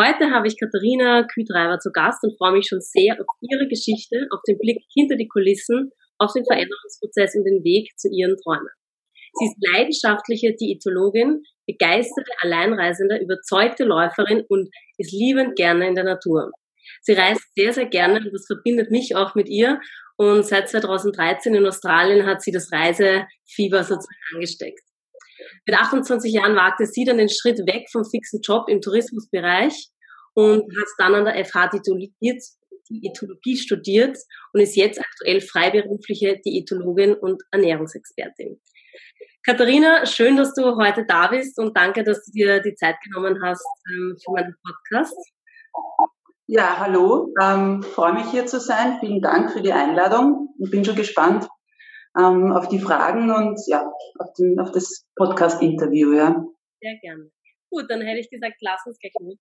Heute habe ich Katharina Kühtreiber zu Gast und freue mich schon sehr auf ihre Geschichte, auf den Blick hinter die Kulissen, auf den Veränderungsprozess und den Weg zu ihren Träumen. Sie ist leidenschaftliche Diätologin, begeisterte Alleinreisende, überzeugte Läuferin und ist liebend gerne in der Natur. Sie reist sehr, sehr gerne und das verbindet mich auch mit ihr. Und seit 2013 in Australien hat sie das Reisefieber sozusagen angesteckt. Mit 28 Jahren wagte sie dann den Schritt weg vom fixen Job im Tourismusbereich und hat dann an der FH Diätologie studiert und ist jetzt aktuell freiberufliche Diätologin und Ernährungsexpertin. Katharina, schön, dass du heute da bist und danke, dass du dir die Zeit genommen hast ähm, für meinen Podcast. Ja, hallo, ähm, freue mich hier zu sein. Vielen Dank für die Einladung. Ich bin schon gespannt ähm, auf die Fragen und ja, auf, den, auf das Podcast-Interview. Ja. Sehr gerne. Gut, dann hätte ich gesagt, lass uns gleich loslegen.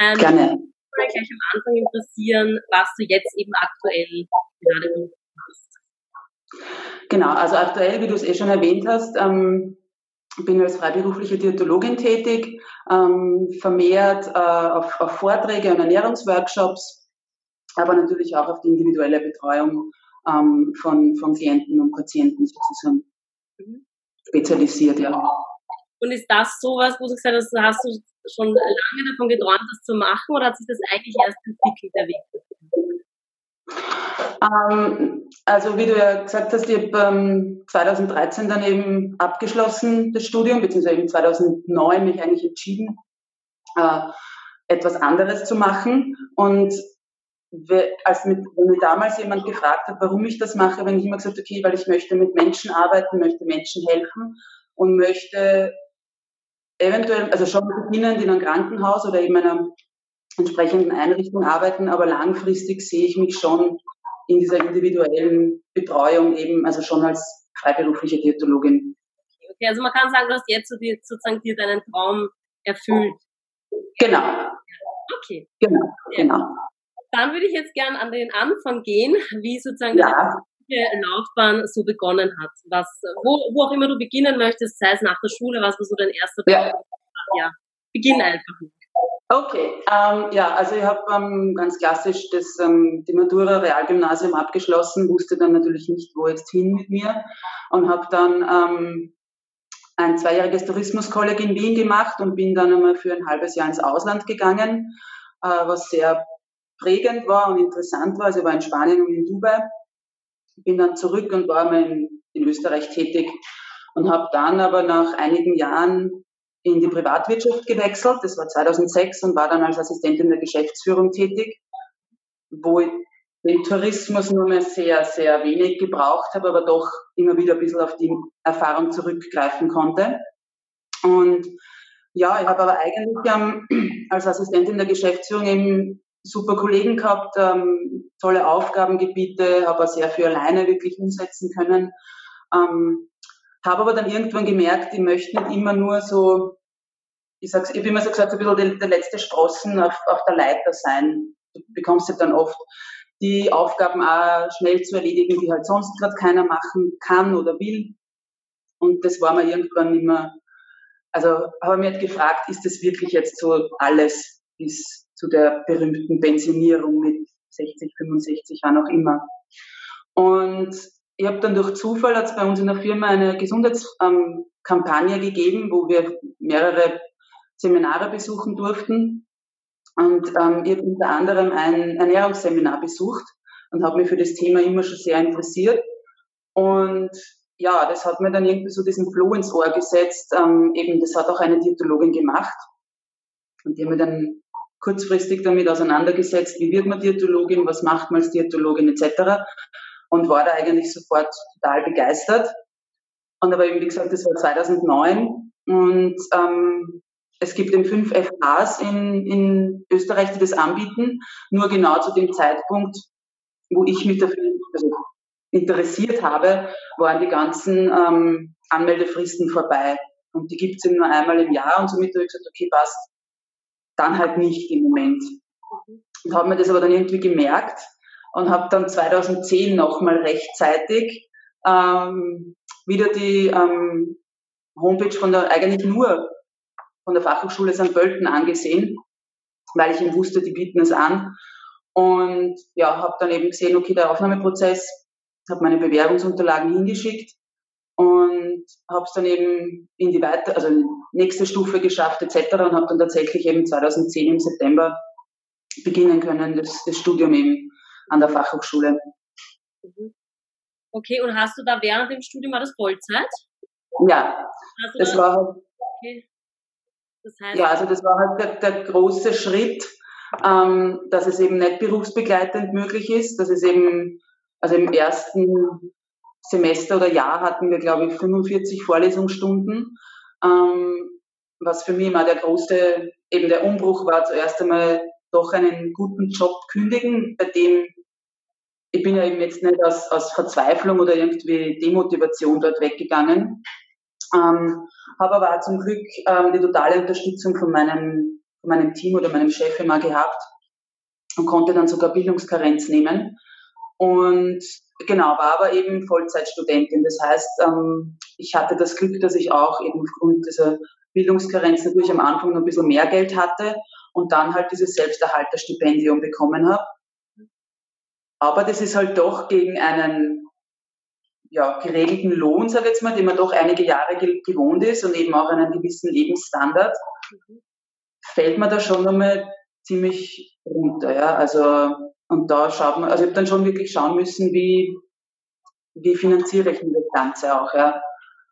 Ähm, gerne. Ich würde gleich am Anfang interessieren, was du jetzt eben aktuell gerade Genau, also aktuell, wie du es eh schon erwähnt hast, ähm, bin als freiberufliche Diätologin tätig, ähm, vermehrt äh, auf, auf, Vorträge und Ernährungsworkshops, aber natürlich auch auf die individuelle Betreuung ähm, von, von Klienten und Patienten sozusagen mhm. spezialisiert, ja. Und ist das sowas, wo du gesagt hast, hast du schon lange davon geträumt, das zu machen, oder hat sich das eigentlich erst entwickelt, der Weg? Ähm, also wie du ja gesagt hast, ich habe ähm, 2013 dann eben abgeschlossen das Studium, beziehungsweise eben 2009 mich eigentlich entschieden, äh, etwas anderes zu machen. Und als mit, wenn mir damals jemand gefragt hat, warum ich das mache, wenn ich immer gesagt okay, weil ich möchte mit Menschen arbeiten, möchte Menschen helfen und möchte eventuell, also schon beginnend in einem Krankenhaus oder eben einer entsprechenden Einrichtung arbeiten, aber langfristig sehe ich mich schon in dieser individuellen Betreuung eben, also schon als freiberufliche Diätologin. Okay, also man kann sagen, du hast jetzt sozusagen dir deinen Traum erfüllt. Genau. Okay. Genau, genau. Dann würde ich jetzt gern an den Anfang gehen, wie sozusagen ja. deine Laufbahn so begonnen hat. Was, wo, wo auch immer du beginnen möchtest, sei es nach der Schule, was war so dein erster ja. ja, beginn einfach. Okay, ähm, ja, also ich habe ähm, ganz klassisch das, ähm, die Matura Realgymnasium abgeschlossen, wusste dann natürlich nicht, wo jetzt hin mit mir und habe dann ähm, ein zweijähriges Tourismuskolleg in Wien gemacht und bin dann einmal für ein halbes Jahr ins Ausland gegangen, äh, was sehr prägend war und interessant war. Also ich war in Spanien und in Dubai, bin dann zurück und war mal in, in Österreich tätig und habe dann aber nach einigen Jahren in die Privatwirtschaft gewechselt. Das war 2006 und war dann als Assistentin der Geschäftsführung tätig, wo ich den Tourismus nur mehr sehr, sehr wenig gebraucht habe, aber doch immer wieder ein bisschen auf die Erfahrung zurückgreifen konnte. Und ja, ich habe aber eigentlich ähm, als Assistentin der Geschäftsführung eben super Kollegen gehabt, ähm, tolle Aufgabengebiete, habe sehr viel alleine wirklich umsetzen können. Ähm, habe aber dann irgendwann gemerkt, ich möchte nicht immer nur so, ich sag's, ich habe immer so gesagt, ein bisschen der, der letzte Sprossen auf, auf der Leiter sein. Du bekommst ja dann oft die Aufgaben auch schnell zu erledigen, die halt sonst gerade keiner machen kann oder will. Und das war mir irgendwann immer, also habe ich mich halt gefragt, ist das wirklich jetzt so alles bis zu der berühmten Pensionierung mit 60, 65, wann auch immer. Und ich habe dann durch Zufall hat es bei uns in der Firma eine Gesundheitskampagne ähm, gegeben, wo wir mehrere Seminare besuchen durften. Und ähm, ich habe unter anderem ein Ernährungsseminar besucht und habe mich für das Thema immer schon sehr interessiert. Und ja, das hat mir dann irgendwie so diesen Floh ins Ohr gesetzt. Ähm, eben, das hat auch eine Diätologin gemacht. Und die haben mir dann kurzfristig damit auseinandergesetzt, wie wird man Diätologin, was macht man als Diätologin etc und war da eigentlich sofort total begeistert. Und aber eben, wie gesagt, das war 2009 und ähm, es gibt eben fünf FHs in, in Österreich, die das anbieten, nur genau zu dem Zeitpunkt, wo ich mich dafür also interessiert habe, waren die ganzen ähm, Anmeldefristen vorbei. Und die gibt es eben nur einmal im Jahr und somit habe ich gesagt, okay, passt, dann halt nicht im Moment. Und habe mir das aber dann irgendwie gemerkt und habe dann 2010 nochmal rechtzeitig ähm, wieder die ähm, Homepage von der, eigentlich nur von der Fachhochschule St. Pölten angesehen weil ich eben wusste, die bieten es an. Und ja, habe dann eben gesehen, okay, der Aufnahmeprozess, habe meine Bewerbungsunterlagen hingeschickt und habe es dann eben in die weiter, also nächste Stufe geschafft etc. und habe dann tatsächlich eben 2010 im September beginnen können, das, das Studium eben an der Fachhochschule. Mhm. Okay, und hast du da während dem Studium war das Vollzeit? Ja, das da, war halt, okay. das heißt, ja, also das war halt der, der große Schritt, ähm, dass es eben nicht berufsbegleitend möglich ist, dass es eben, also im ersten Semester oder Jahr hatten wir, glaube ich, 45 Vorlesungsstunden, ähm, was für mich immer der große, eben der Umbruch war, zuerst einmal doch einen guten Job kündigen, bei dem ich bin ja eben jetzt nicht aus, aus Verzweiflung oder irgendwie Demotivation dort weggegangen, ähm, habe aber auch zum Glück ähm, die totale Unterstützung von meinem, von meinem Team oder meinem Chef immer gehabt und konnte dann sogar Bildungskarenz nehmen. Und genau, war aber eben Vollzeitstudentin. Das heißt, ähm, ich hatte das Glück, dass ich auch eben aufgrund dieser Bildungskarenz natürlich am Anfang noch ein bisschen mehr Geld hatte und dann halt dieses Selbsterhalterstipendium bekommen habe. Aber das ist halt doch gegen einen ja, geregelten Lohn, sage ich jetzt mal, den man doch einige Jahre gewohnt ist und eben auch einen gewissen Lebensstandard, fällt man da schon nochmal ziemlich runter. Ja? Also, und da schaut man, also ich habe dann schon wirklich schauen müssen, wie, wie finanziere ich denn das Ganze auch. Ja?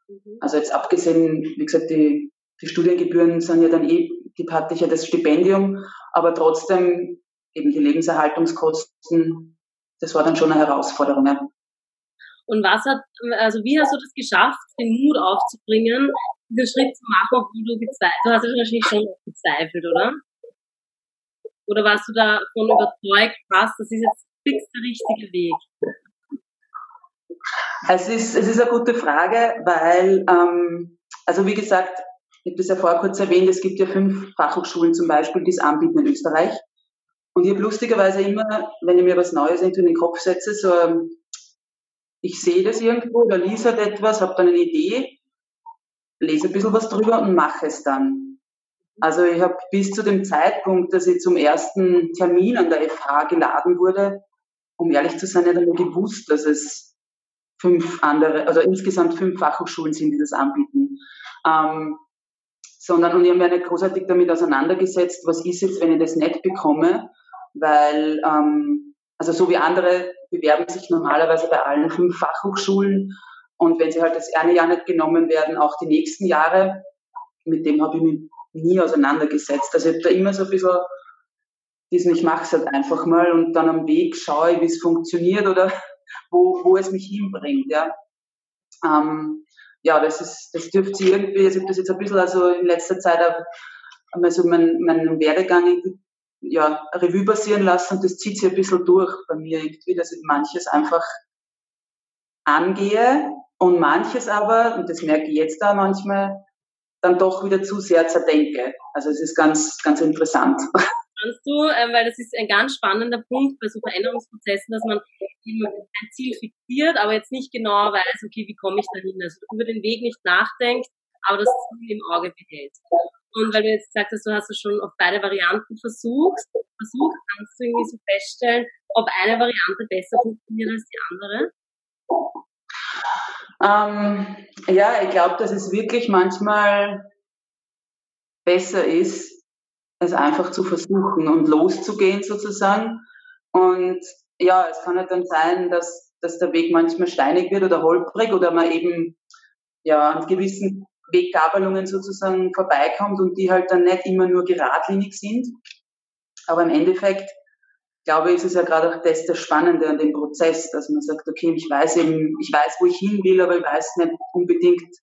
Mhm. Also jetzt abgesehen, wie gesagt, die, die Studiengebühren sind ja dann eh, die hatte ich ja das Stipendium, aber trotzdem eben die Lebenserhaltungskosten das war dann schon eine Herausforderung. Ja. Und was hat, also wie hast du das geschafft, den Mut aufzubringen, diesen Schritt zu machen, obwohl du gezweifelt, du hast ja wahrscheinlich schon gezweifelt, oder? Oder warst du davon überzeugt, was, das ist jetzt fix der richtige Weg? Es ist, es ist eine gute Frage, weil, ähm, also wie gesagt, ich habe das ja vorher kurz erwähnt, es gibt ja fünf Fachhochschulen zum Beispiel, die es anbieten in Österreich. Und ich habe lustigerweise immer, wenn ich mir was Neues in den Kopf setze, so, ähm, ich sehe das irgendwo oder lese halt etwas, habe dann eine Idee, lese ein bisschen was drüber und mache es dann. Also ich habe bis zu dem Zeitpunkt, dass ich zum ersten Termin an der FH geladen wurde, um ehrlich zu sein, nicht einmal gewusst, dass es fünf andere, also insgesamt fünf Fachhochschulen sind, die das anbieten. Ähm, sondern und ich habe mich nicht großartig damit auseinandergesetzt, was ist jetzt, wenn ich das nicht bekomme weil ähm, also so wie andere bewerben sich normalerweise bei allen fünf Fachhochschulen und wenn sie halt das eine Jahr nicht genommen werden, auch die nächsten Jahre, mit dem habe ich mich nie auseinandergesetzt. Also ich habe da immer so ein bisschen diesen, ich mache es halt einfach mal und dann am Weg schaue ich, wie es funktioniert oder wo, wo es mich hinbringt. Ja, ähm, ja das, ist, das dürfte sie irgendwie, also ich habe das jetzt ein bisschen also in letzter Zeit einmal meinen, meinen Werdegang ja, Revue passieren lassen und das zieht sich ein bisschen durch bei mir irgendwie, dass ich manches einfach angehe und manches aber, und das merke ich jetzt da manchmal, dann doch wieder zu sehr zerdenke. Also es ist ganz, ganz interessant. Kannst du, ähm, weil das ist ein ganz spannender Punkt bei so Veränderungsprozessen, dass man eben ein Ziel fixiert, aber jetzt nicht genau weiß, okay, wie komme ich da hin? Also über den Weg nicht nachdenkt, aber das Ziel im Auge behält. Und weil du jetzt gesagt hast, du hast es schon auf beide Varianten versucht, versucht, kannst du irgendwie so feststellen, ob eine Variante besser funktioniert als die andere? Ähm, ja, ich glaube, dass es wirklich manchmal besser ist, es einfach zu versuchen und loszugehen sozusagen. Und ja, es kann halt dann sein, dass, dass der Weg manchmal steinig wird oder holprig oder man eben ja an gewissen Weggabelungen sozusagen vorbeikommt und die halt dann nicht immer nur geradlinig sind. Aber im Endeffekt, glaube ist es ja gerade auch das, das Spannende an dem Prozess, dass man sagt, okay, ich weiß eben, ich weiß, wo ich hin will, aber ich weiß nicht unbedingt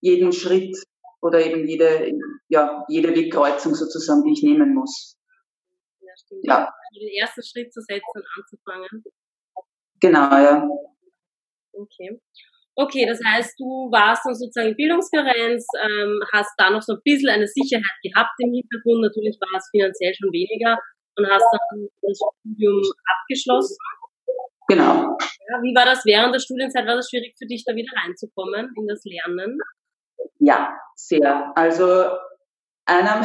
jeden Schritt oder eben jede, ja, jede Wegkreuzung sozusagen, die ich nehmen muss. Ja, stimmt. Ja. Also den ersten Schritt zu setzen und anzufangen. Genau, ja. Okay. Okay, das heißt, du warst dann sozusagen Bildungskarenz, ähm, hast da noch so ein bisschen eine Sicherheit gehabt im Hintergrund. Natürlich war es finanziell schon weniger und hast dann das Studium abgeschlossen. Genau. Ja, wie war das während der Studienzeit? War das schwierig für dich, da wieder reinzukommen in das Lernen? Ja, sehr. Also einer,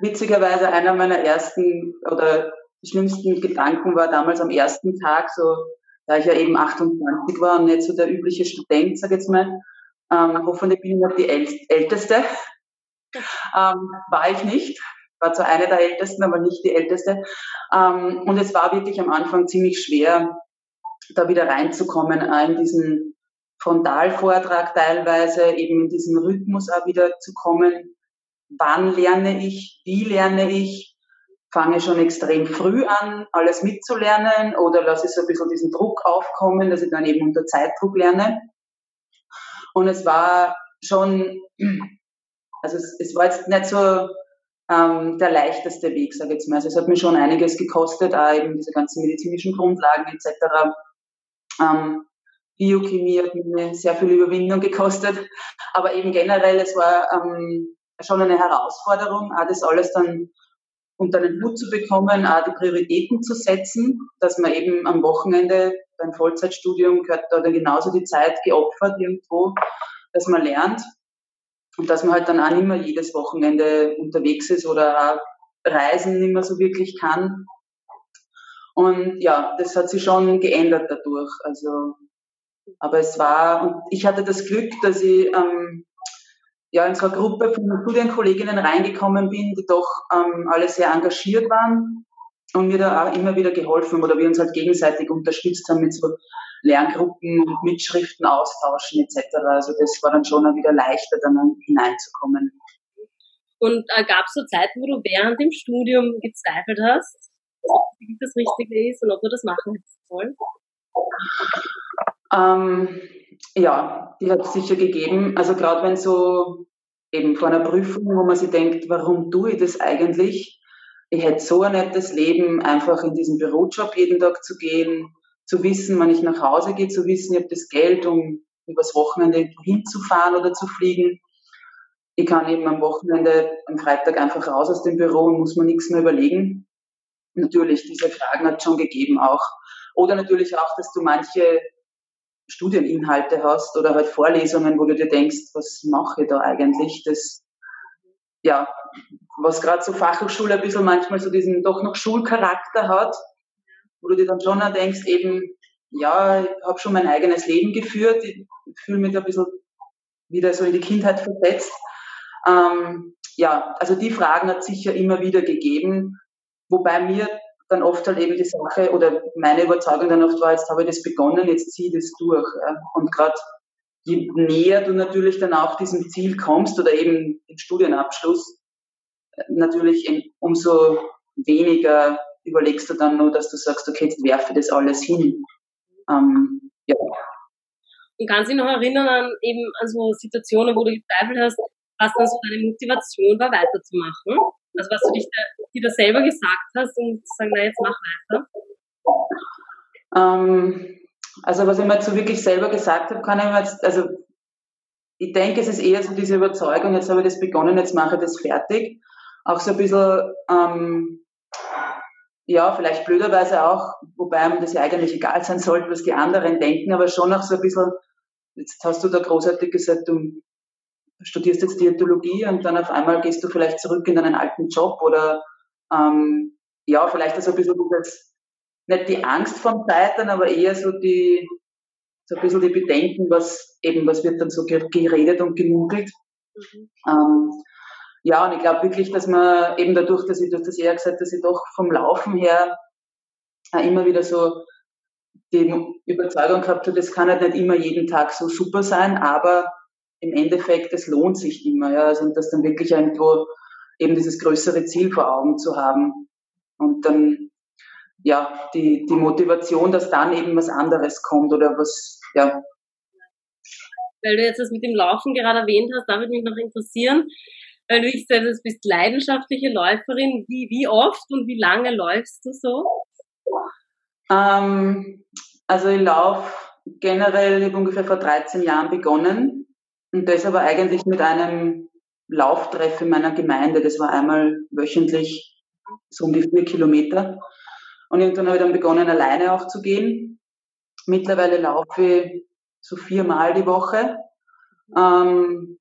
witzigerweise einer meiner ersten oder schlimmsten Gedanken war damals am ersten Tag, so da ich ja eben 28 war und nicht so der übliche Student, sag ich jetzt mal, ähm, hoffentlich bin ich noch die Älteste. Ähm, war ich nicht. War zwar eine der Ältesten, aber nicht die Älteste. Ähm, und es war wirklich am Anfang ziemlich schwer, da wieder reinzukommen in diesen Frontalvortrag teilweise, eben in diesen Rhythmus auch wieder zu kommen. Wann lerne ich? Wie lerne ich? Fange schon extrem früh an, alles mitzulernen oder lasse ich so ein bisschen diesen Druck aufkommen, dass ich dann eben unter Zeitdruck lerne. Und es war schon, also es, es war jetzt nicht so ähm, der leichteste Weg, sage ich jetzt mal. Also es hat mir schon einiges gekostet, auch eben diese ganzen medizinischen Grundlagen etc. Ähm, Biochemie hat mir sehr viel Überwindung gekostet, aber eben generell, es war ähm, schon eine Herausforderung, auch das alles dann unter den Hut zu bekommen, auch die Prioritäten zu setzen, dass man eben am Wochenende beim Vollzeitstudium gehört da genauso die Zeit geopfert irgendwo, dass man lernt und dass man halt dann auch nicht mehr jedes Wochenende unterwegs ist oder auch Reisen nicht mehr so wirklich kann. Und ja, das hat sich schon geändert dadurch. Also, aber es war, und ich hatte das Glück, dass ich ähm, ja, in so eine Gruppe von Studienkolleginnen reingekommen bin, die doch ähm, alle sehr engagiert waren und mir da auch immer wieder geholfen oder wir uns halt gegenseitig unterstützt haben mit so Lerngruppen und Mitschriften austauschen etc. Also das war dann schon wieder leichter, dann hineinzukommen. Und äh, gab es so Zeiten, wo du während dem Studium gezweifelt hast, ob das Richtige ist und ob du das machen sollen? Ähm, ja, die hat es sicher gegeben. Also gerade wenn so eben vor einer Prüfung, wo man sich denkt, warum tue ich das eigentlich? Ich hätte so ein nettes Leben, einfach in diesen Bürojob jeden Tag zu gehen, zu wissen, wann ich nach Hause gehe, zu wissen, ich habe das Geld, um übers Wochenende hinzufahren oder zu fliegen. Ich kann eben am Wochenende, am Freitag einfach raus aus dem Büro und muss mir nichts mehr überlegen. Natürlich, diese Fragen hat es schon gegeben auch. Oder natürlich auch, dass du manche Studieninhalte hast oder halt Vorlesungen, wo du dir denkst, was mache ich da eigentlich? Das, ja, was gerade so Fachhochschule ein bisschen manchmal so diesen doch noch Schulcharakter hat, wo du dir dann schon denkst, eben, ja, ich habe schon mein eigenes Leben geführt, ich fühle mich da ein bisschen wieder so in die Kindheit versetzt. Ähm, ja, also die Fragen hat sicher immer wieder gegeben, wobei mir dann oft halt eben die Sache oder meine Überzeugung dann oft war, jetzt habe ich das begonnen, jetzt ziehe ich das durch. Und gerade je näher du natürlich dann auch diesem Ziel kommst oder eben den Studienabschluss, natürlich umso weniger überlegst du dann nur, dass du sagst, okay, jetzt werfe das alles hin. Ähm, ja. Und kannst du dich noch erinnern an eben an so Situationen, wo du gezweifelt hast, was dann so deine Motivation war, weiterzumachen? Also was du dich da, dir da selber gesagt hast und sagen, na jetzt mach weiter? Ähm, also was ich mir jetzt so wirklich selber gesagt habe, kann ich mir jetzt, also ich denke, es ist eher so diese Überzeugung, jetzt habe ich das begonnen, jetzt mache ich das fertig. Auch so ein bisschen, ähm, ja, vielleicht blöderweise auch, wobei einem das ja eigentlich egal sein sollte, was die anderen denken, aber schon auch so ein bisschen, jetzt hast du da großartig gesagt, du studierst jetzt Diätologie und dann auf einmal gehst du vielleicht zurück in deinen alten Job oder ähm, ja, vielleicht ist ein bisschen das, nicht die Angst vom Scheitern, aber eher so die, so ein bisschen die Bedenken, was eben, was wird dann so geredet und gemunkelt. Mhm. Ähm, ja, und ich glaube wirklich, dass man eben dadurch, dass ich, du hast das eher gesagt, dass ich doch vom Laufen her äh, immer wieder so die Überzeugung gehabt habe, das kann halt nicht immer jeden Tag so super sein, aber im Endeffekt, es lohnt sich immer, ja, also das dann wirklich irgendwo eben dieses größere Ziel vor Augen zu haben. Und dann ja die die Motivation, dass dann eben was anderes kommt oder was ja. Weil du jetzt das mit dem Laufen gerade erwähnt hast, da würde mich noch interessieren, weil du ich selbst bist leidenschaftliche Läuferin. Wie wie oft und wie lange läufst du so? Ähm, also ich laufe generell, ich habe ungefähr vor 13 Jahren begonnen und das aber eigentlich mit einem Lauftreff in meiner Gemeinde. Das war einmal wöchentlich so um die vier Kilometer. Und irgendwann habe ich dann begonnen, alleine auch zu gehen. Mittlerweile laufe ich so viermal die Woche. Ähm,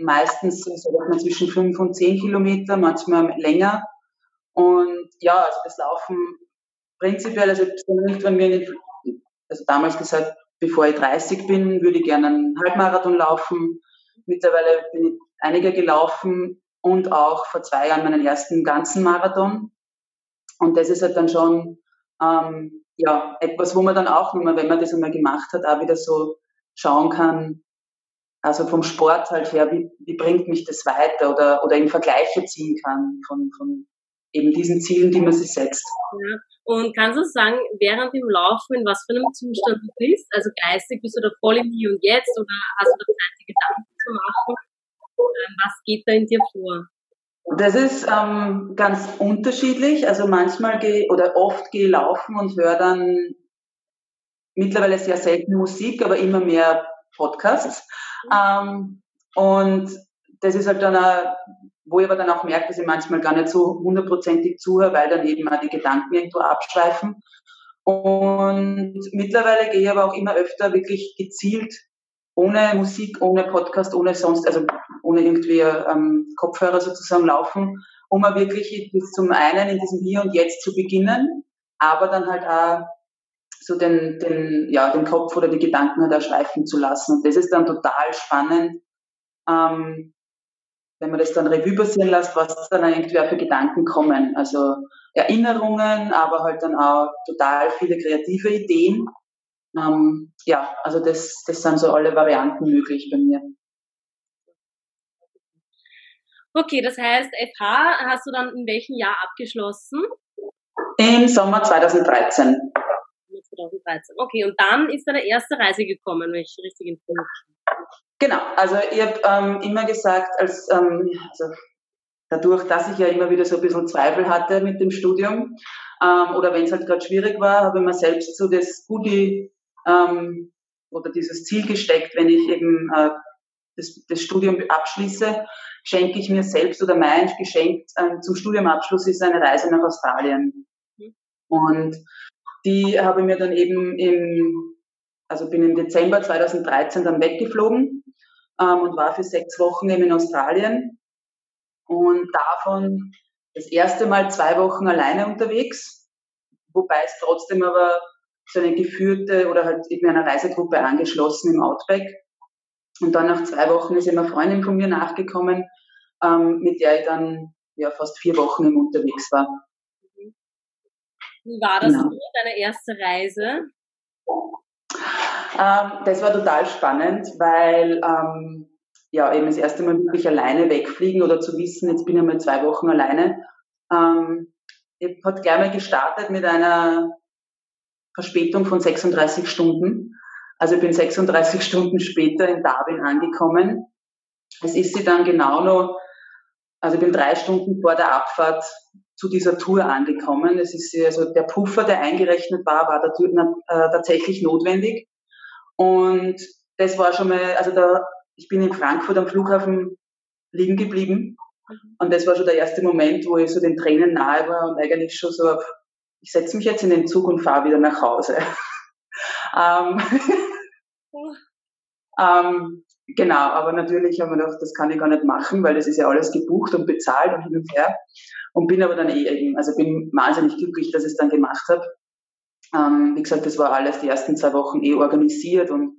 meistens so man zwischen fünf und zehn Kilometer, manchmal länger. Und ja, also das Laufen prinzipiell, also wenn wir also damals gesagt, bevor ich 30 bin, würde ich gerne einen Halbmarathon laufen. Mittlerweile bin ich einige gelaufen und auch vor zwei Jahren meinen ersten ganzen Marathon. Und das ist halt dann schon ähm, ja etwas, wo man dann auch wenn man das einmal gemacht hat, auch wieder so schauen kann, also vom Sport halt her, wie, wie bringt mich das weiter oder, oder in Vergleiche ziehen kann von, von eben diesen Zielen, die man sich setzt. Ja. Und kannst du sagen, während dem Laufen, in was für einem Zustand du bist? Also geistig bist du da voll im Hier und Jetzt oder hast du da Zeit, die Gedanken zu machen? Was geht da in dir vor? Das ist ähm, ganz unterschiedlich. Also manchmal gehe oder oft gehe laufen und höre dann mittlerweile sehr selten Musik, aber immer mehr Podcasts. Ähm, und das ist halt dann, auch, wo ich aber dann auch merke, dass ich manchmal gar nicht so hundertprozentig zuhöre, weil dann eben auch die Gedanken irgendwo abschweifen. Und mittlerweile gehe ich aber auch immer öfter wirklich gezielt ohne Musik, ohne Podcast, ohne sonst, also ohne irgendwie ähm, Kopfhörer sozusagen laufen, um mal wirklich zum einen in diesem Hier und Jetzt zu beginnen, aber dann halt auch so den, den, ja, den Kopf oder die Gedanken halt auch schweifen zu lassen. Und das ist dann total spannend, ähm, wenn man das dann Revue passieren lässt, was dann irgendwie auch für Gedanken kommen. Also Erinnerungen, aber halt dann auch total viele kreative Ideen. Ähm, ja, also das, das sind so alle Varianten möglich bei mir. Okay, das heißt, FH hast du dann in welchem Jahr abgeschlossen? Im Sommer 2013. 2013. Okay, und dann ist deine erste Reise gekommen, wenn ich richtig informiert bin. Genau, also ich habe ähm, immer gesagt, als ähm, also dadurch, dass ich ja immer wieder so ein bisschen Zweifel hatte mit dem Studium ähm, oder wenn es halt gerade schwierig war, habe ich mir selbst so das Goodie ähm, oder dieses Ziel gesteckt, wenn ich eben äh, das, das Studium abschließe, schenke ich mir selbst oder mein Geschenk äh, zum Studiumabschluss ist eine Reise nach Australien. Mhm. Und die habe ich mir dann eben im, also bin im Dezember 2013 dann weggeflogen ähm, und war für sechs Wochen eben in Australien und davon das erste Mal zwei Wochen alleine unterwegs, wobei es trotzdem aber so eine geführte oder halt eben einer Reisegruppe angeschlossen im Outback. Und dann nach zwei Wochen ist immer eine Freundin von mir nachgekommen, ähm, mit der ich dann ja fast vier Wochen im unterwegs war. Wie war das genau. Deine erste Reise? Ähm, das war total spannend, weil ähm, ja eben das erste Mal wirklich alleine wegfliegen oder zu wissen, jetzt bin ich mal zwei Wochen alleine. Ähm, ich hat gleich mal gestartet mit einer Verspätung von 36 Stunden. Also ich bin 36 Stunden später in Darwin angekommen. Es ist sie dann genau noch, also ich bin drei Stunden vor der Abfahrt zu dieser Tour angekommen. Es ist also der Puffer, der eingerechnet war, war äh, tatsächlich notwendig. Und das war schon mal, also da, ich bin in Frankfurt am Flughafen liegen geblieben. Mhm. Und das war schon der erste Moment, wo ich so den Tränen nahe war und eigentlich schon so auf, ich setze mich jetzt in den Zug und fahre wieder nach Hause. ähm, ähm, genau, aber natürlich haben wir gedacht, das kann ich gar nicht machen, weil das ist ja alles gebucht und bezahlt und hin und her. Und bin aber dann eh eben, also bin wahnsinnig glücklich, dass ich es dann gemacht habe. Ähm, wie gesagt, das war alles die ersten zwei Wochen eh organisiert und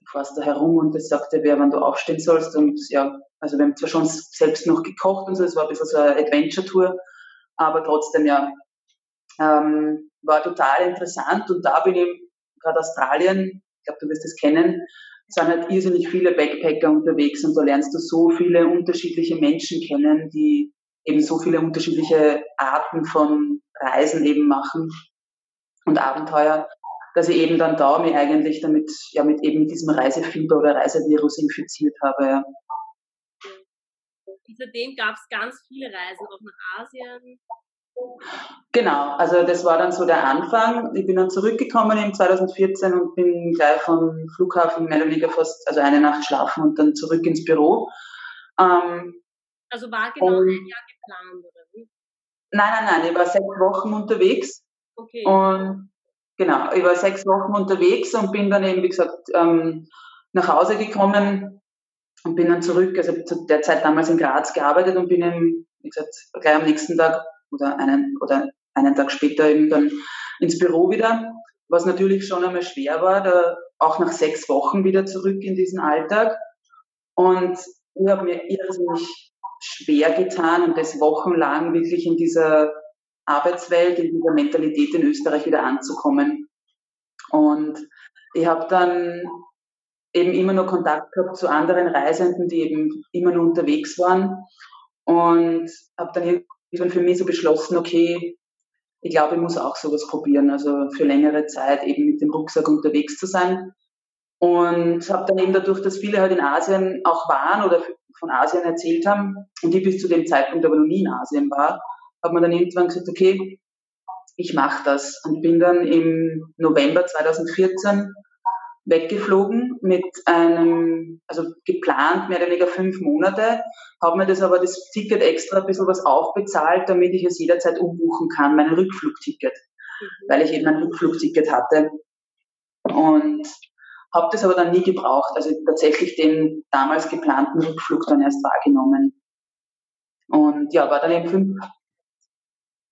du fährst da herum und das sagte wer, wann du aufstehen sollst. Und ja, also wir haben zwar schon selbst noch gekocht und so, es war ein bisschen so eine Adventure-Tour, aber trotzdem ja, ähm, war total interessant und da bin ich gerade Australien, ich glaube, du wirst es kennen, sind halt irrsinnig viele Backpacker unterwegs und da lernst du so viele unterschiedliche Menschen kennen, die eben so viele unterschiedliche Arten von Reisen eben machen und Abenteuer, dass ich eben dann da mich eigentlich damit, ja, mit eben diesem Reisefieber oder Reisevirus infiziert habe. Ja. Seitdem gab es ganz viele Reisen, auch nach Asien. Genau, also das war dann so der Anfang. Ich bin dann zurückgekommen im 2014 und bin gleich vom Flughafen mehr oder weniger fast, also eine Nacht schlafen und dann zurück ins Büro. Ähm, also war genau und, ein Jahr geplant, oder wie? Nein, nein, nein, ich war sechs Wochen unterwegs. Okay. Und genau, ich war sechs Wochen unterwegs und bin dann eben, wie gesagt, ähm, nach Hause gekommen und bin dann zurück, also zu der Zeit damals in Graz gearbeitet und bin eben, wie gesagt, gleich am nächsten Tag oder einen, oder einen Tag später eben dann ins Büro wieder, was natürlich schon einmal schwer war, da auch nach sechs Wochen wieder zurück in diesen Alltag. Und ich habe mir irrsinnig schwer getan und das wochenlang wirklich in dieser Arbeitswelt, in dieser Mentalität in Österreich wieder anzukommen. Und ich habe dann eben immer nur Kontakt gehabt zu anderen Reisenden, die eben immer nur unterwegs waren und habe dann irgendwann für mich so beschlossen, okay, ich glaube, ich muss auch sowas probieren, also für längere Zeit eben mit dem Rucksack unterwegs zu sein. Und habe dann eben dadurch, dass viele halt in Asien auch waren oder von Asien erzählt haben und ich bis zu dem Zeitpunkt aber noch nie in Asien war, hat man dann irgendwann gesagt, okay, ich mache das und bin dann im November 2014 weggeflogen mit einem, also geplant mehr oder weniger fünf Monate, habe mir das aber das Ticket extra ein bisschen was aufbezahlt, damit ich es jederzeit umbuchen kann, mein Rückflugticket, mhm. weil ich eben ein Rückflugticket hatte. Und habe das aber dann nie gebraucht, also tatsächlich den damals geplanten Rückflug dann erst wahrgenommen. Und ja, war dann eben fünf.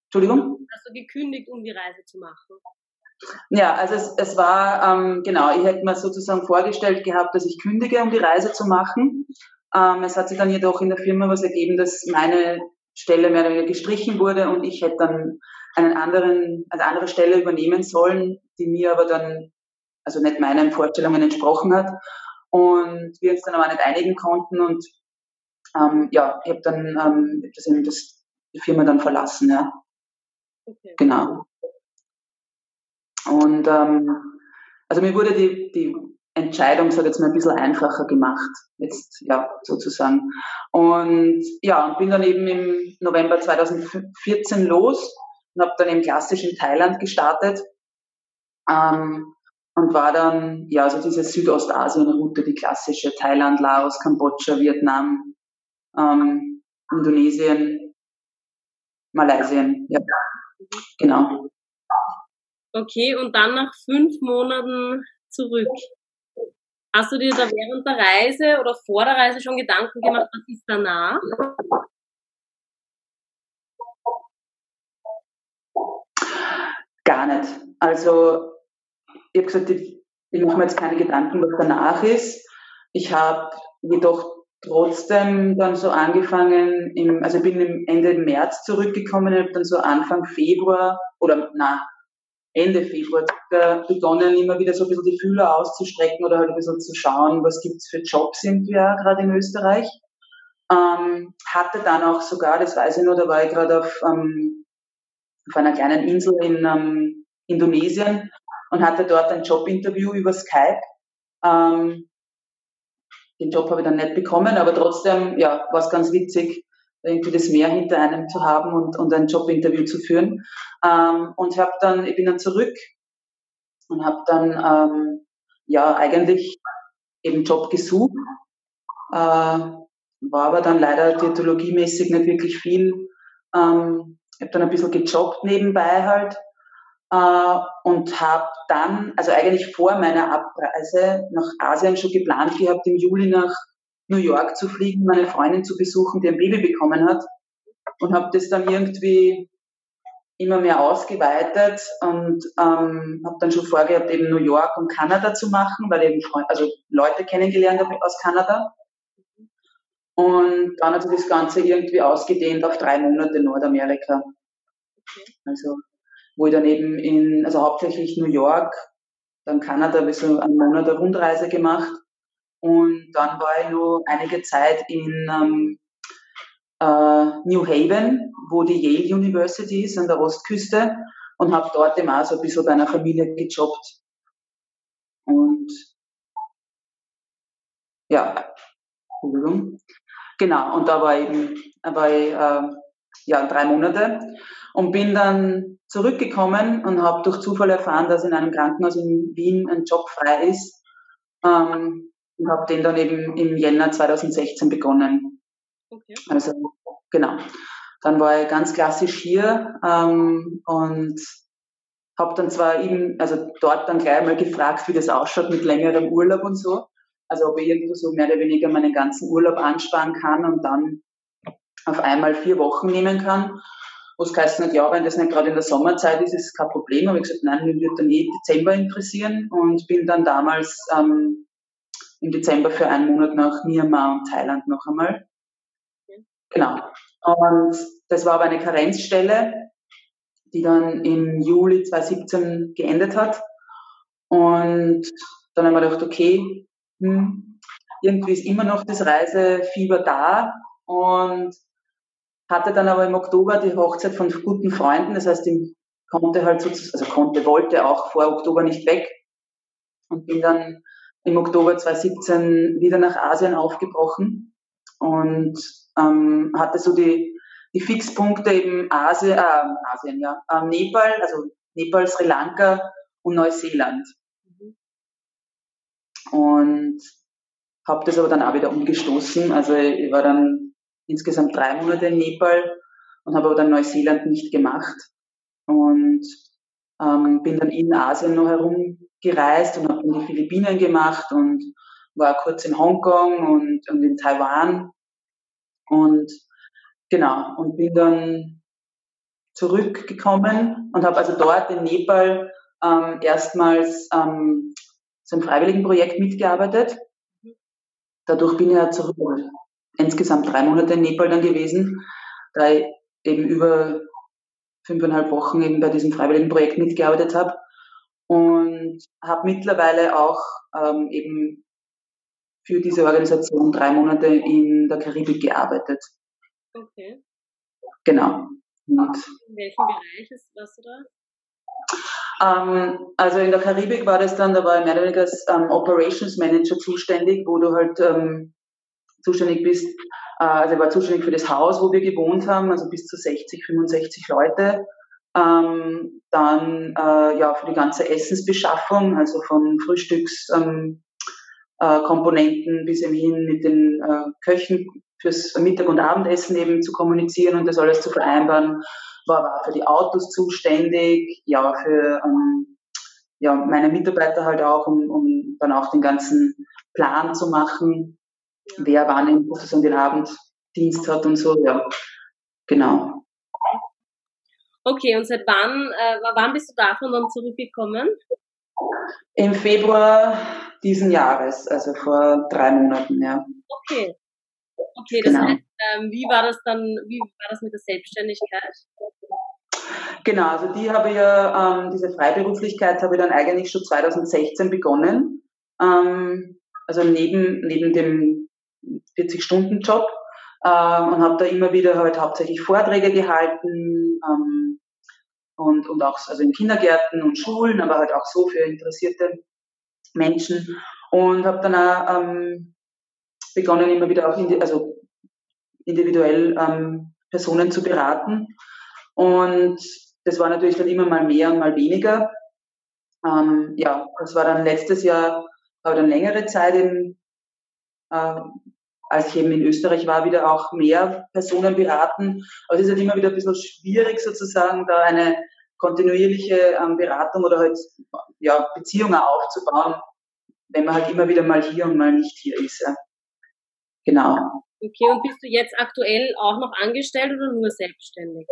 Entschuldigung? Hast du gekündigt, um die Reise zu machen? Ja, also es, es war, ähm, genau, ich hätte mir sozusagen vorgestellt gehabt, dass ich kündige, um die Reise zu machen. Ähm, es hat sich dann jedoch in der Firma was ergeben, dass meine Stelle mehr oder weniger gestrichen wurde und ich hätte dann einen anderen, eine andere Stelle übernehmen sollen, die mir aber dann, also nicht meinen Vorstellungen entsprochen hat. Und wir uns dann aber nicht einigen konnten und ähm, ja, ich habe dann ähm, das, das, die Firma dann verlassen, ja. Okay. Genau. Und ähm, also mir wurde die, die Entscheidung, sage jetzt mal, ein bisschen einfacher gemacht, jetzt ja sozusagen. Und ja, und bin dann eben im November 2014 los und habe dann eben klassisch in Thailand gestartet ähm, und war dann ja also diese Südostasien-Route, die klassische Thailand, Laos, Kambodscha, Vietnam, ähm, Indonesien, Malaysia, ja, genau. Okay, und dann nach fünf Monaten zurück. Hast du dir da während der Reise oder vor der Reise schon Gedanken gemacht, was ist danach? Gar nicht. Also, ich habe gesagt, ich, ich mache mir jetzt keine Gedanken, was danach ist. Ich habe jedoch trotzdem dann so angefangen, im, also ich bin im Ende März zurückgekommen, habe dann so Anfang Februar oder na Ende Februar begonnen, immer wieder so ein bisschen die Fühler auszustrecken oder halt ein bisschen zu schauen, was gibt's für Jobs sind wir gerade in Österreich. Ähm, hatte dann auch sogar, das weiß ich noch, da war ich gerade auf, ähm, auf einer kleinen Insel in ähm, Indonesien und hatte dort ein Jobinterview über Skype. Ähm, den Job habe ich dann nicht bekommen, aber trotzdem, ja, war es ganz witzig, irgendwie das Meer hinter einem zu haben und, und ein Jobinterview zu führen. Ähm, und habe dann, ich bin dann zurück und habe dann ähm, ja eigentlich eben Job gesucht, äh, war aber dann leider diätologiemäßig nicht wirklich viel. Ähm, ich habe dann ein bisschen gejobbt nebenbei halt äh, und habe dann, also eigentlich vor meiner Abreise nach Asien schon geplant gehabt, im Juli nach New York zu fliegen, meine Freundin zu besuchen, die ein Baby bekommen hat. Und habe das dann irgendwie immer mehr ausgeweitet und ähm, habe dann schon vorgehabt, eben New York und Kanada zu machen, weil ich eben Freund, also Leute kennengelernt habe aus Kanada. Und dann hat sich das Ganze irgendwie ausgedehnt auf drei Monate Nordamerika. Also, wo ich dann eben in, also hauptsächlich New York, dann Kanada, ein bisschen einen Monat eine Rundreise gemacht. Und dann war ich noch einige Zeit in ähm, äh, New Haven, wo die Yale University ist, an der Ostküste, und habe dort eben auch so ein bisschen bei einer Familie gejobbt. Und ja, genau, und da war eben, war ich äh, ja, drei Monate und bin dann zurückgekommen und habe durch Zufall erfahren, dass in einem Krankenhaus in Wien ein Job frei ist. Ähm, und habe den dann eben im Jänner 2016 begonnen. Okay. Also genau. Dann war ich ganz klassisch hier ähm, und habe dann zwar eben, also dort dann gleich mal gefragt, wie das ausschaut mit längerem Urlaub und so. Also ob ich irgendwo so mehr oder weniger meinen ganzen Urlaub ansparen kann und dann auf einmal vier Wochen nehmen kann. Was geheißen hat, ja, wenn das nicht gerade in der Sommerzeit ist, ist es kein Problem. Aber ich gesagt, nein, mich würde dann eh Dezember interessieren und bin dann damals ähm, im Dezember für einen Monat nach Myanmar und Thailand noch einmal. Genau. Und das war aber eine Karenzstelle, die dann im Juli 2017 geendet hat. Und dann haben wir gedacht, okay, hm, irgendwie ist immer noch das Reisefieber da und hatte dann aber im Oktober die Hochzeit von guten Freunden. Das heißt, ich konnte halt sozusagen, also konnte, wollte auch vor Oktober nicht weg und bin dann im Oktober 2017 wieder nach Asien aufgebrochen und ähm, hatte so die, die Fixpunkte eben Asien, äh, Asien ja, äh, Nepal, also Nepal, Sri Lanka und Neuseeland. Mhm. Und habe das aber dann auch wieder umgestoßen. Also ich war dann insgesamt drei Monate in Nepal und habe aber dann Neuseeland nicht gemacht. Und ähm, bin dann in Asien noch herumgereist und habe dann die Philippinen gemacht und war kurz in Hongkong und, und in Taiwan. Und genau, und bin dann zurückgekommen und habe also dort in Nepal ähm, erstmals ähm, so ein Freiwilligenprojekt mitgearbeitet. Dadurch bin ich ja zurück, insgesamt drei Monate in Nepal dann gewesen, da ich eben über fünfeinhalb Wochen eben bei diesem Freiwilligenprojekt mitgearbeitet habe und habe mittlerweile auch ähm, eben für diese Organisation drei Monate in der Karibik gearbeitet. Okay. Genau. Und in welchem Bereich ist, warst du da? Ähm, also in der Karibik war das dann, da war ich mehr oder weniger als ähm, Operations Manager zuständig, wo du halt ähm, zuständig bist. Äh, also ich war zuständig für das Haus, wo wir gewohnt haben, also bis zu 60, 65 Leute. Ähm, dann äh, ja für die ganze Essensbeschaffung, also von Frühstückskomponenten ähm, äh, bis hin mit den äh, Köchen fürs Mittag- und Abendessen eben zu kommunizieren und das alles zu vereinbaren war, war für die Autos zuständig, ja, für ähm, ja, meine Mitarbeiter halt auch, um, um dann auch den ganzen Plan zu machen. Wer wann in sozusagen den Abenddienst hat und so, ja, genau. Okay, und seit wann, äh, wann bist du davon dann zurückgekommen? Im Februar diesen Jahres, also vor drei Monaten, ja. Okay. Okay, das genau. heißt, ähm, wie war das dann, wie war das mit der Selbstständigkeit? Genau, also die habe ich ja, ähm, diese Freiberuflichkeit habe ich dann eigentlich schon 2016 begonnen. Ähm, also neben, neben dem 40-Stunden-Job äh, und habe da immer wieder halt hauptsächlich Vorträge gehalten ähm, und, und auch also in Kindergärten und Schulen, aber halt auch so für interessierte Menschen und habe dann auch ähm, begonnen, immer wieder auch in also individuell ähm, Personen zu beraten. Und das war natürlich dann immer mal mehr und mal weniger. Ähm, ja, das war dann letztes Jahr, aber dann längere Zeit in, äh, als ich eben in Österreich war, wieder auch mehr Personen beraten. Aber es ist halt immer wieder ein bisschen schwierig sozusagen, da eine kontinuierliche ähm, Beratung oder halt ja, Beziehungen aufzubauen, wenn man halt immer wieder mal hier und mal nicht hier ist. Ja. Genau. Okay, und bist du jetzt aktuell auch noch angestellt oder nur selbstständig?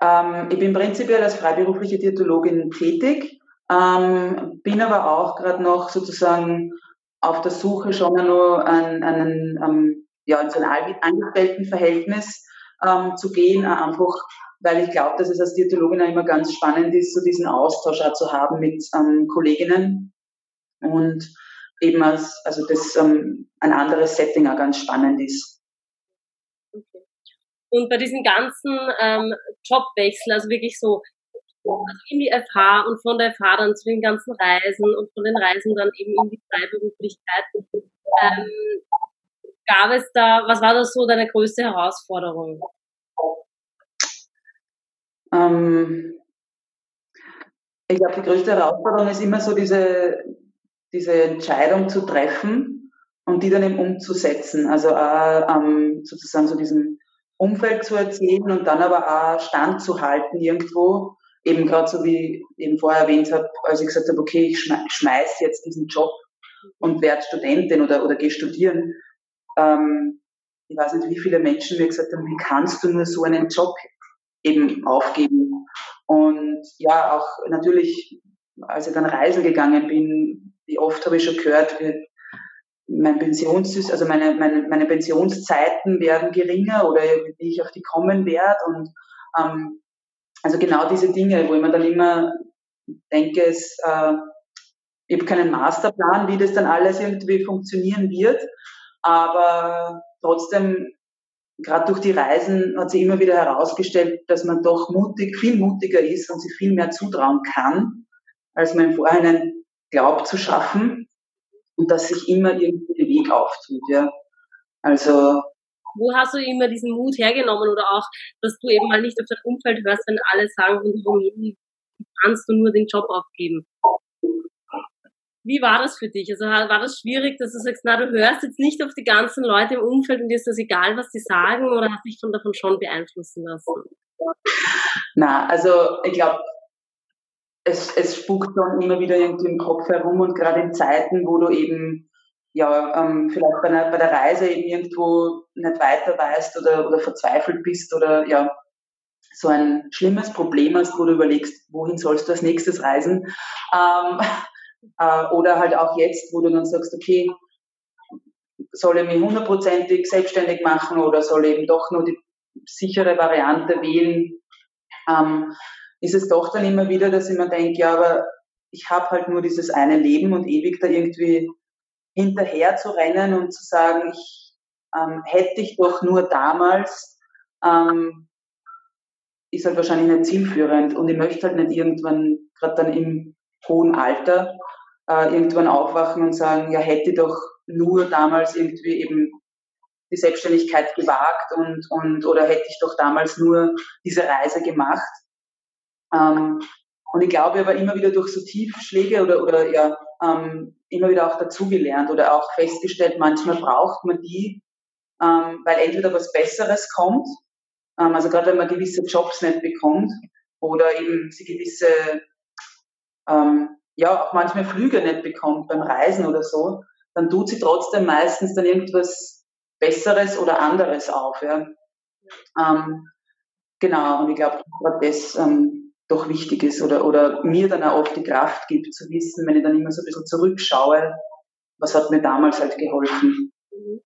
Ähm, ich bin prinzipiell als freiberufliche Diätologin tätig, ähm, bin aber auch gerade noch sozusagen auf der Suche schon noch an, an einen, ähm, ja, in so ein Angestelltenverhältnis ähm, zu gehen, einfach weil ich glaube, dass es als Diätologin immer ganz spannend ist, so diesen Austausch auch zu haben mit ähm, Kolleginnen und eben als, also das ähm, ein anderes Setting auch ganz spannend ist. Okay. Und bei diesem ganzen ähm, Jobwechsel, also wirklich so in die FH und von der FH dann zu den ganzen Reisen und von den Reisen dann eben in die Freiberuflichkeit, ähm, gab es da, was war das so deine größte Herausforderung? Ähm, ich glaube, die größte Herausforderung ist immer so diese, diese Entscheidung zu treffen und die dann eben umzusetzen. Also auch ähm, sozusagen so diesem Umfeld zu erzählen und dann aber auch Stand zu halten irgendwo. Eben gerade so wie ich eben vorher erwähnt habe, als ich gesagt habe, okay, ich schmeiß jetzt diesen Job und werde Studentin oder, oder gehe studieren. Ähm, ich weiß nicht, wie viele Menschen mir gesagt haben, wie kannst du nur so einen Job eben aufgeben? Und ja, auch natürlich, als ich dann reisen gegangen bin, wie oft habe ich schon gehört, mein Pensions, also meine, meine, meine Pensionszeiten werden geringer oder wie ich auf die kommen werde. Und ähm, also genau diese Dinge, wo ich mir dann immer denke, es, äh, ich habe keinen Masterplan, wie das dann alles irgendwie funktionieren wird. Aber trotzdem, gerade durch die Reisen hat sich immer wieder herausgestellt, dass man doch mutig, viel mutiger ist und sich viel mehr zutrauen kann, als man im Vorhinein glaubt zu schaffen und dass sich immer irgendwie der Weg auftut. Ja. Also wo hast du immer diesen Mut hergenommen oder auch, dass du eben mal nicht auf dein Umfeld hörst, wenn alle sagen, rundherum kannst du nur den Job aufgeben? Wie war das für dich? Also war das schwierig, dass du sagst, na, du hörst jetzt nicht auf die ganzen Leute im Umfeld und dir ist das egal, was die sagen, oder hast dich von davon schon beeinflussen lassen? Na, also ich glaube, es, es spukt dann immer wieder irgendwie im Kopf herum und gerade in Zeiten, wo du eben ja ähm, vielleicht bei, einer, bei der Reise eben irgendwo nicht weiter weißt oder, oder verzweifelt bist oder ja so ein schlimmes Problem hast, wo du überlegst, wohin sollst du als nächstes reisen. Ähm, äh, oder halt auch jetzt, wo du dann sagst, okay, soll ich mich hundertprozentig selbstständig machen oder soll ich eben doch nur die sichere Variante wählen, ähm, ist es doch dann immer wieder, dass ich mir denke, ja, aber ich habe halt nur dieses eine Leben und ewig da irgendwie hinterher zu rennen und zu sagen, ich ähm, hätte ich doch nur damals, ähm, ist halt wahrscheinlich nicht zielführend und ich möchte halt nicht irgendwann, gerade dann im hohen Alter, äh, irgendwann aufwachen und sagen, ja, hätte doch nur damals irgendwie eben die Selbstständigkeit gewagt und, und oder hätte ich doch damals nur diese Reise gemacht. Ähm, und ich glaube aber immer wieder durch so Tiefschläge oder, oder ja, ähm, immer wieder auch dazugelernt oder auch festgestellt, manchmal braucht man die, ähm, weil entweder was Besseres kommt, ähm, also gerade wenn man gewisse Jobs nicht bekommt oder eben sie gewisse ähm, ja auch manchmal Flüge nicht bekommt beim Reisen oder so, dann tut sie trotzdem meistens dann irgendwas Besseres oder anderes auf. Ja. Ähm, genau, und ich glaube, das ähm, doch wichtig ist oder, oder mir dann auch oft die Kraft gibt zu wissen, wenn ich dann immer so ein bisschen zurückschaue, was hat mir damals halt geholfen. Mhm.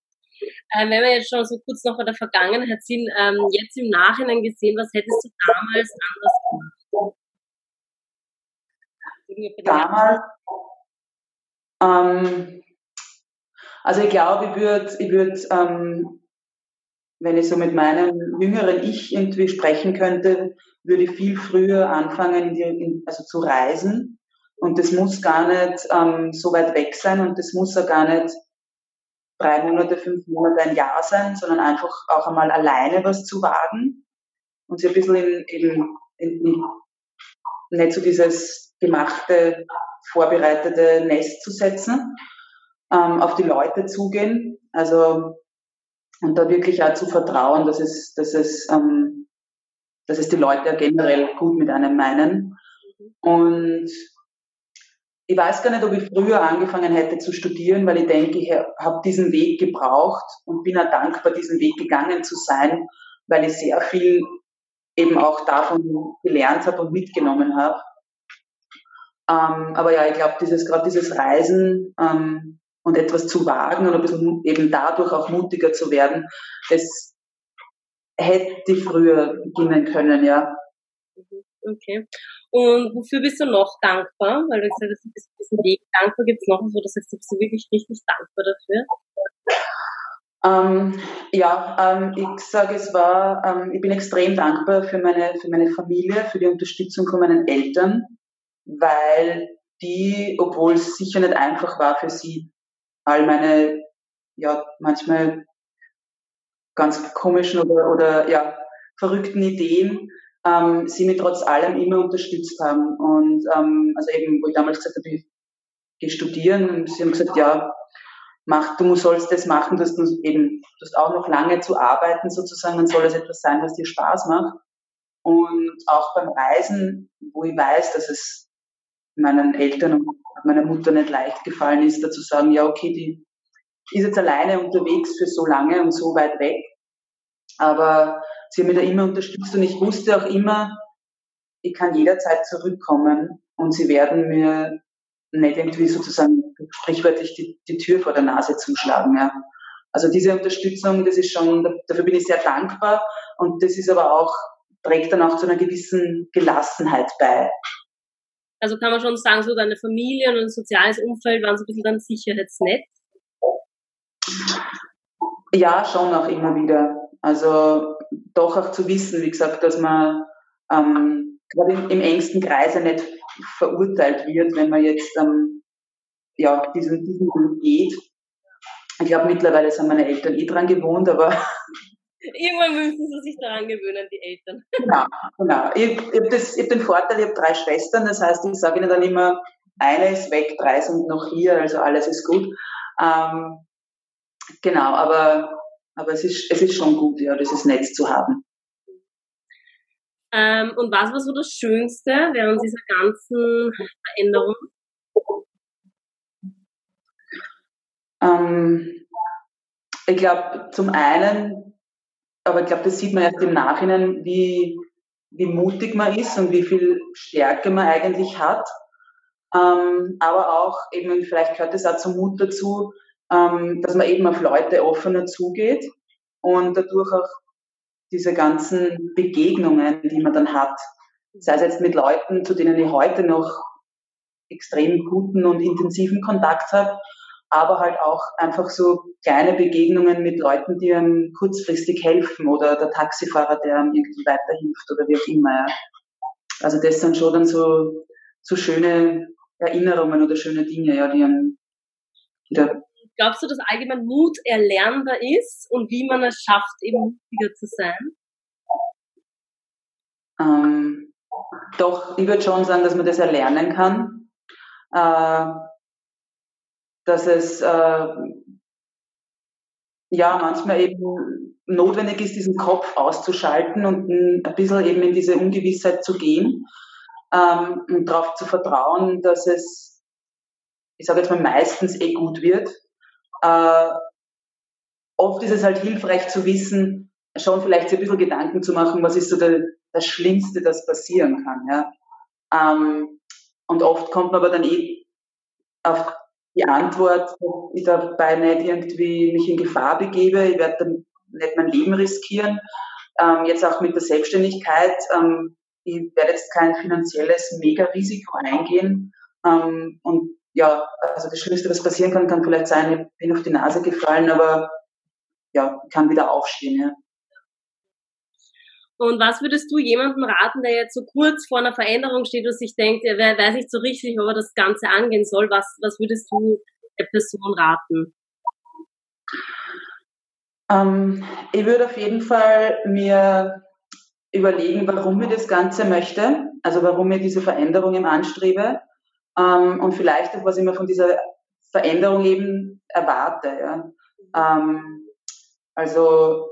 Ähm, wenn wir jetzt schon so kurz noch bei der Vergangenheit sind, ähm, jetzt im Nachhinein gesehen, was hättest du damals anders gemacht? damals, ähm, also ich glaube, ich würde, ich würd, ähm, wenn ich so mit meinem jüngeren Ich irgendwie sprechen könnte, würde viel früher anfangen, in die, in, also zu reisen. Und das muss gar nicht ähm, so weit weg sein und das muss ja gar nicht drei Monate, fünf Monate, ein Jahr sein, sondern einfach auch einmal alleine was zu wagen und sich ein bisschen in, in, in, nicht so dieses gemachte, vorbereitete Nest zu setzen, ähm, auf die Leute zugehen, also und da wirklich auch zu vertrauen, dass es, dass es, ähm, dass es die Leute ja generell gut mit einem meinen. Und ich weiß gar nicht, ob ich früher angefangen hätte zu studieren, weil ich denke, ich habe diesen Weg gebraucht und bin auch dankbar, diesen Weg gegangen zu sein, weil ich sehr viel eben auch davon gelernt habe und mitgenommen habe. Ähm, aber ja, ich glaube, dieses gerade dieses Reisen ähm, und etwas zu wagen und ein bisschen eben dadurch auch mutiger zu werden, das hätte früher beginnen können, ja. Okay. Und wofür bist du noch dankbar? Weil du gesagt hast, du bist diesen Weg dankbar. Gibt es noch was, wo du sagst, du bist wirklich richtig dankbar dafür? Ähm, ja, ähm, ich sage, es war, ähm, ich bin extrem dankbar für meine, für meine Familie, für die Unterstützung von meinen Eltern, weil die, obwohl es sicher nicht einfach war für sie, all meine, ja, manchmal ganz komischen oder, oder ja, verrückten Ideen, ähm, sie mich trotz allem immer unterstützt haben. Und ähm, also eben, wo ich damals gesagt habe, ich gehe studieren und sie haben gesagt, ja, mach, du sollst das machen, dass du eben, du hast auch noch lange zu arbeiten sozusagen, dann soll das etwas sein, was dir Spaß macht. Und auch beim Reisen, wo ich weiß, dass es meinen Eltern und meiner Mutter nicht leicht gefallen ist, dazu sagen, ja, okay, die ist jetzt alleine unterwegs für so lange und so weit weg. Aber sie haben mich da immer unterstützt und ich wusste auch immer, ich kann jederzeit zurückkommen und sie werden mir nicht irgendwie sozusagen sprichwörtlich die, die Tür vor der Nase zuschlagen. Ja. Also diese Unterstützung, das ist schon, dafür bin ich sehr dankbar und das ist aber auch, trägt dann auch zu einer gewissen Gelassenheit bei. Also kann man schon sagen, so deine Familie und ein soziales Umfeld waren so ein bisschen dein Sicherheitsnetz? Ja, schon auch immer wieder. Also doch auch zu wissen, wie gesagt, dass man ähm, gerade im, im, engsten Kreise nicht verurteilt wird, wenn man jetzt ähm, ja, diesen, diesen Weg geht. Ich glaube, mittlerweile sind meine Eltern eh dran gewohnt, aber Irgendwann müssen sie sich daran gewöhnen, die Eltern. Genau, genau. Ich, ich habe hab den Vorteil, ich habe drei Schwestern, das heißt, ich sage ihnen dann immer, eine ist weg, drei sind noch hier, also alles ist gut. Ähm, genau, aber aber es ist, es ist schon gut, ja, dieses Netz zu haben. Ähm, und was war so das Schönste während dieser ganzen Veränderung? Ähm, ich glaube, zum einen, aber ich glaube, das sieht man erst im Nachhinein, wie, wie mutig man ist und wie viel Stärke man eigentlich hat. Ähm, aber auch eben, vielleicht gehört es auch zum Mut dazu, ähm, dass man eben auf Leute offener zugeht und dadurch auch diese ganzen Begegnungen, die man dann hat, sei es jetzt mit Leuten, zu denen ich heute noch extrem guten und intensiven Kontakt habe, aber halt auch einfach so kleine Begegnungen mit Leuten, die einem kurzfristig helfen oder der Taxifahrer, der einem irgendwie weiterhilft oder wie auch immer. Also das sind schon dann so, so schöne Erinnerungen oder schöne Dinge, ja, die einem wieder Glaubst du, dass allgemein Mut erlernbar ist und wie man es schafft, eben mutiger zu sein? Ähm, doch, ich würde schon sagen, dass man das erlernen kann. Äh, dass es äh, ja manchmal eben notwendig ist, diesen Kopf auszuschalten und ein bisschen eben in diese Ungewissheit zu gehen ähm, und darauf zu vertrauen, dass es, ich sage jetzt mal, meistens eh gut wird äh, oft ist es halt hilfreich zu wissen, schon vielleicht ein bisschen Gedanken zu machen, was ist so der, das Schlimmste, das passieren kann. Ja? Ähm, und oft kommt man aber dann eh auf die Antwort, dass ich dabei nicht irgendwie mich in Gefahr begebe, ich werde dann nicht mein Leben riskieren. Ähm, jetzt auch mit der Selbstständigkeit, ähm, ich werde jetzt kein finanzielles Mega-Risiko eingehen ähm, und ja, also das Schlimmste, was passieren kann, kann vielleicht sein, ich bin auf die Nase gefallen, aber ja, kann wieder aufstehen, ja. Und was würdest du jemandem raten, der jetzt so kurz vor einer Veränderung steht und sich denkt, er weiß nicht so richtig, ob er das Ganze angehen soll? Was, was würdest du der Person raten? Ähm, ich würde auf jeden Fall mir überlegen, warum ich das Ganze möchte, also warum ich diese Veränderungen anstrebe ähm, und vielleicht auch, was ich mir von dieser Veränderung eben erwarte. Ja. Ähm, also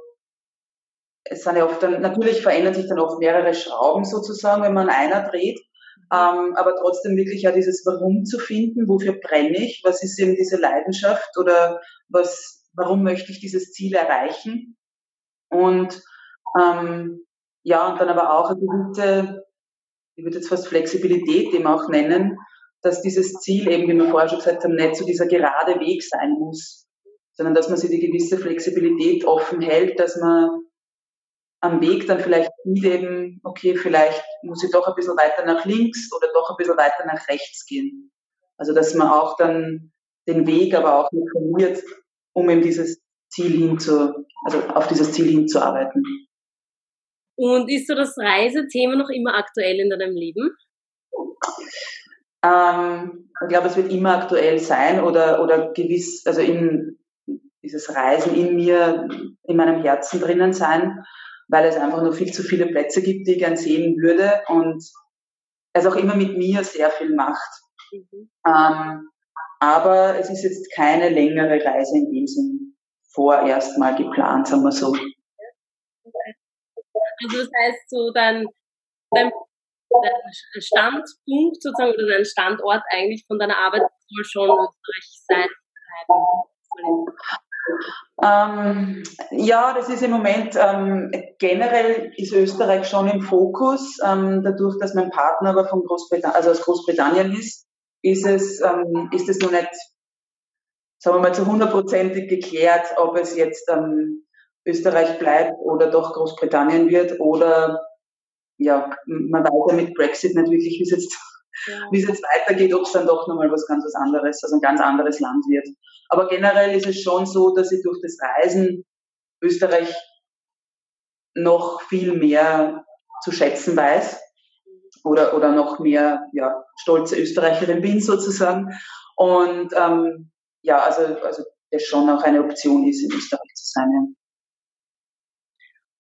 es sind ja oft dann, natürlich verändern sich dann oft mehrere Schrauben sozusagen, wenn man einer dreht, ähm, aber trotzdem wirklich ja dieses Warum zu finden, wofür brenne ich, was ist eben diese Leidenschaft oder was, warum möchte ich dieses Ziel erreichen und ähm, ja, und dann aber auch eine gewisse, ich würde jetzt fast Flexibilität dem auch nennen, dass dieses Ziel eben, wie wir vorher schon gesagt haben, nicht so dieser gerade Weg sein muss, sondern dass man sich die gewisse Flexibilität offen hält, dass man am Weg dann vielleicht sieht eben, okay, vielleicht muss ich doch ein bisschen weiter nach links oder doch ein bisschen weiter nach rechts gehen. Also dass man auch dann den Weg aber auch verliert, um eben dieses Ziel hinzu, also auf dieses Ziel hinzuarbeiten. Und ist so das Reisethema noch immer aktuell in deinem Leben? Ähm, ich glaube, es wird immer aktuell sein oder, oder gewiss, also in dieses Reisen in mir, in meinem Herzen drinnen sein, weil es einfach nur viel zu viele Plätze gibt, die ich gern sehen würde und es auch immer mit mir sehr viel macht. Mhm. Ähm, aber es ist jetzt keine längere Reise in dem Sinn vorerst mal geplant, sagen wir so. Also das heißt so, dann dein dein Standpunkt sozusagen oder dein Standort eigentlich von deiner Arbeit soll schon Österreich sein ähm, ja, das ist im Moment ähm, generell ist Österreich schon im Fokus. Ähm, dadurch, dass mein Partner aber von Großbritannien, also aus Großbritannien ist, ist es ähm, ist es noch nicht, sagen wir mal, zu hundertprozentig geklärt, ob es jetzt ähm, Österreich bleibt oder doch Großbritannien wird oder ja, man weiß ja mit Brexit nicht wirklich, wie es jetzt, ja. wie es jetzt weitergeht, ob es dann doch nochmal was ganz was anderes, also ein ganz anderes Land wird. Aber generell ist es schon so, dass ich durch das Reisen Österreich noch viel mehr zu schätzen weiß oder, oder noch mehr ja, stolze Österreicherin bin sozusagen. Und ähm, ja, also, also das schon auch eine Option ist, in Österreich zu sein.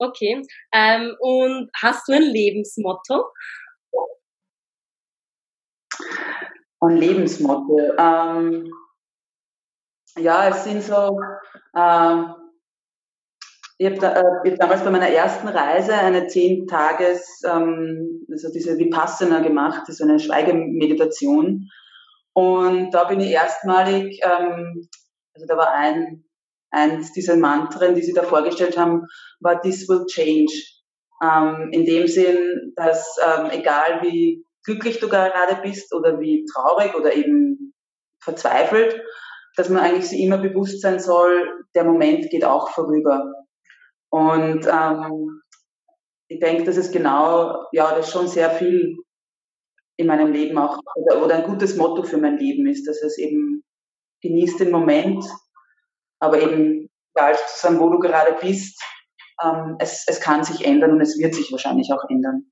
Okay. Ähm, und hast du ein Lebensmotto? Ein Lebensmotto. Ähm, ja, es sind so, äh, ich habe da, hab damals bei meiner ersten Reise eine zehn Tages, ähm, also diese Vipassana gemacht, das ist eine Schweigemeditation. Und da bin ich erstmalig, ähm, also da war ein eins dieser Mantren, die Sie da vorgestellt haben, war This will change. Ähm, in dem Sinn, dass ähm, egal wie glücklich du gerade bist oder wie traurig oder eben verzweifelt, dass man eigentlich sich immer bewusst sein soll, der Moment geht auch vorüber. Und ähm, ich denke, dass es genau, ja, das schon sehr viel in meinem Leben auch, oder, oder ein gutes Motto für mein Leben ist, dass es eben genießt den Moment, aber eben, egal sozusagen, wo du gerade bist, ähm, es, es kann sich ändern und es wird sich wahrscheinlich auch ändern.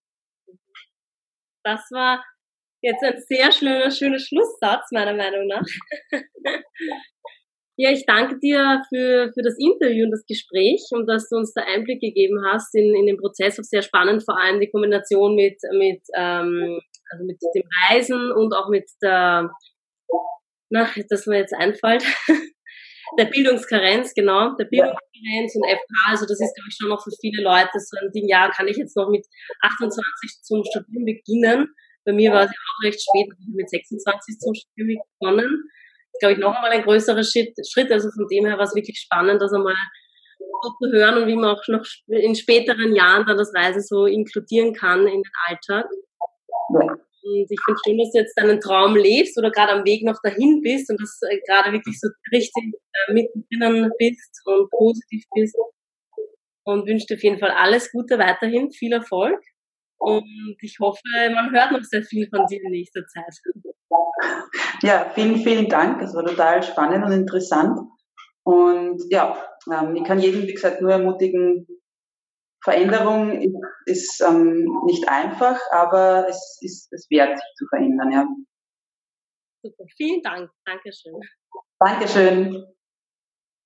Das war jetzt ein sehr schöner, schöner Schlusssatz, meiner Meinung nach. ja, ich danke dir für, für das Interview und das Gespräch und dass du uns da Einblick gegeben hast in, in den Prozess. Auch sehr spannend, vor allem die Kombination mit, mit, ähm, also mit dem Reisen und auch mit der, na, das mir jetzt einfällt, der Bildungskarenz, genau, der Bildungskarenz und FH, also das ist, glaube ich, schon noch für viele Leute so ein Ding, ja, kann ich jetzt noch mit 28 zum Studieren beginnen? Bei mir war es ja auch recht spät, mit 26 zum Studieren begonnen. Das ist, glaube ich, noch einmal ein größerer Schritt, also von dem her war es wirklich spannend, das einmal zu hören und wie man auch noch in späteren Jahren dann das Reisen so inkludieren kann in den Alltag. Und ich finde schön, dass du jetzt deinen Traum lebst oder gerade am Weg noch dahin bist und dass äh, gerade wirklich so richtig äh, mittendrin bist und positiv bist. Und wünsche dir auf jeden Fall alles Gute weiterhin, viel Erfolg. Und ich hoffe, man hört noch sehr viel von dir in nächster Zeit. Ja, vielen, vielen Dank. Es war total spannend und interessant. Und ja, ähm, ich kann jedem, wie gesagt, nur ermutigen, Veränderung ist, ist ähm, nicht einfach, aber es ist es wert, sich zu verändern, ja. Super, vielen Dank. Dankeschön. Dankeschön.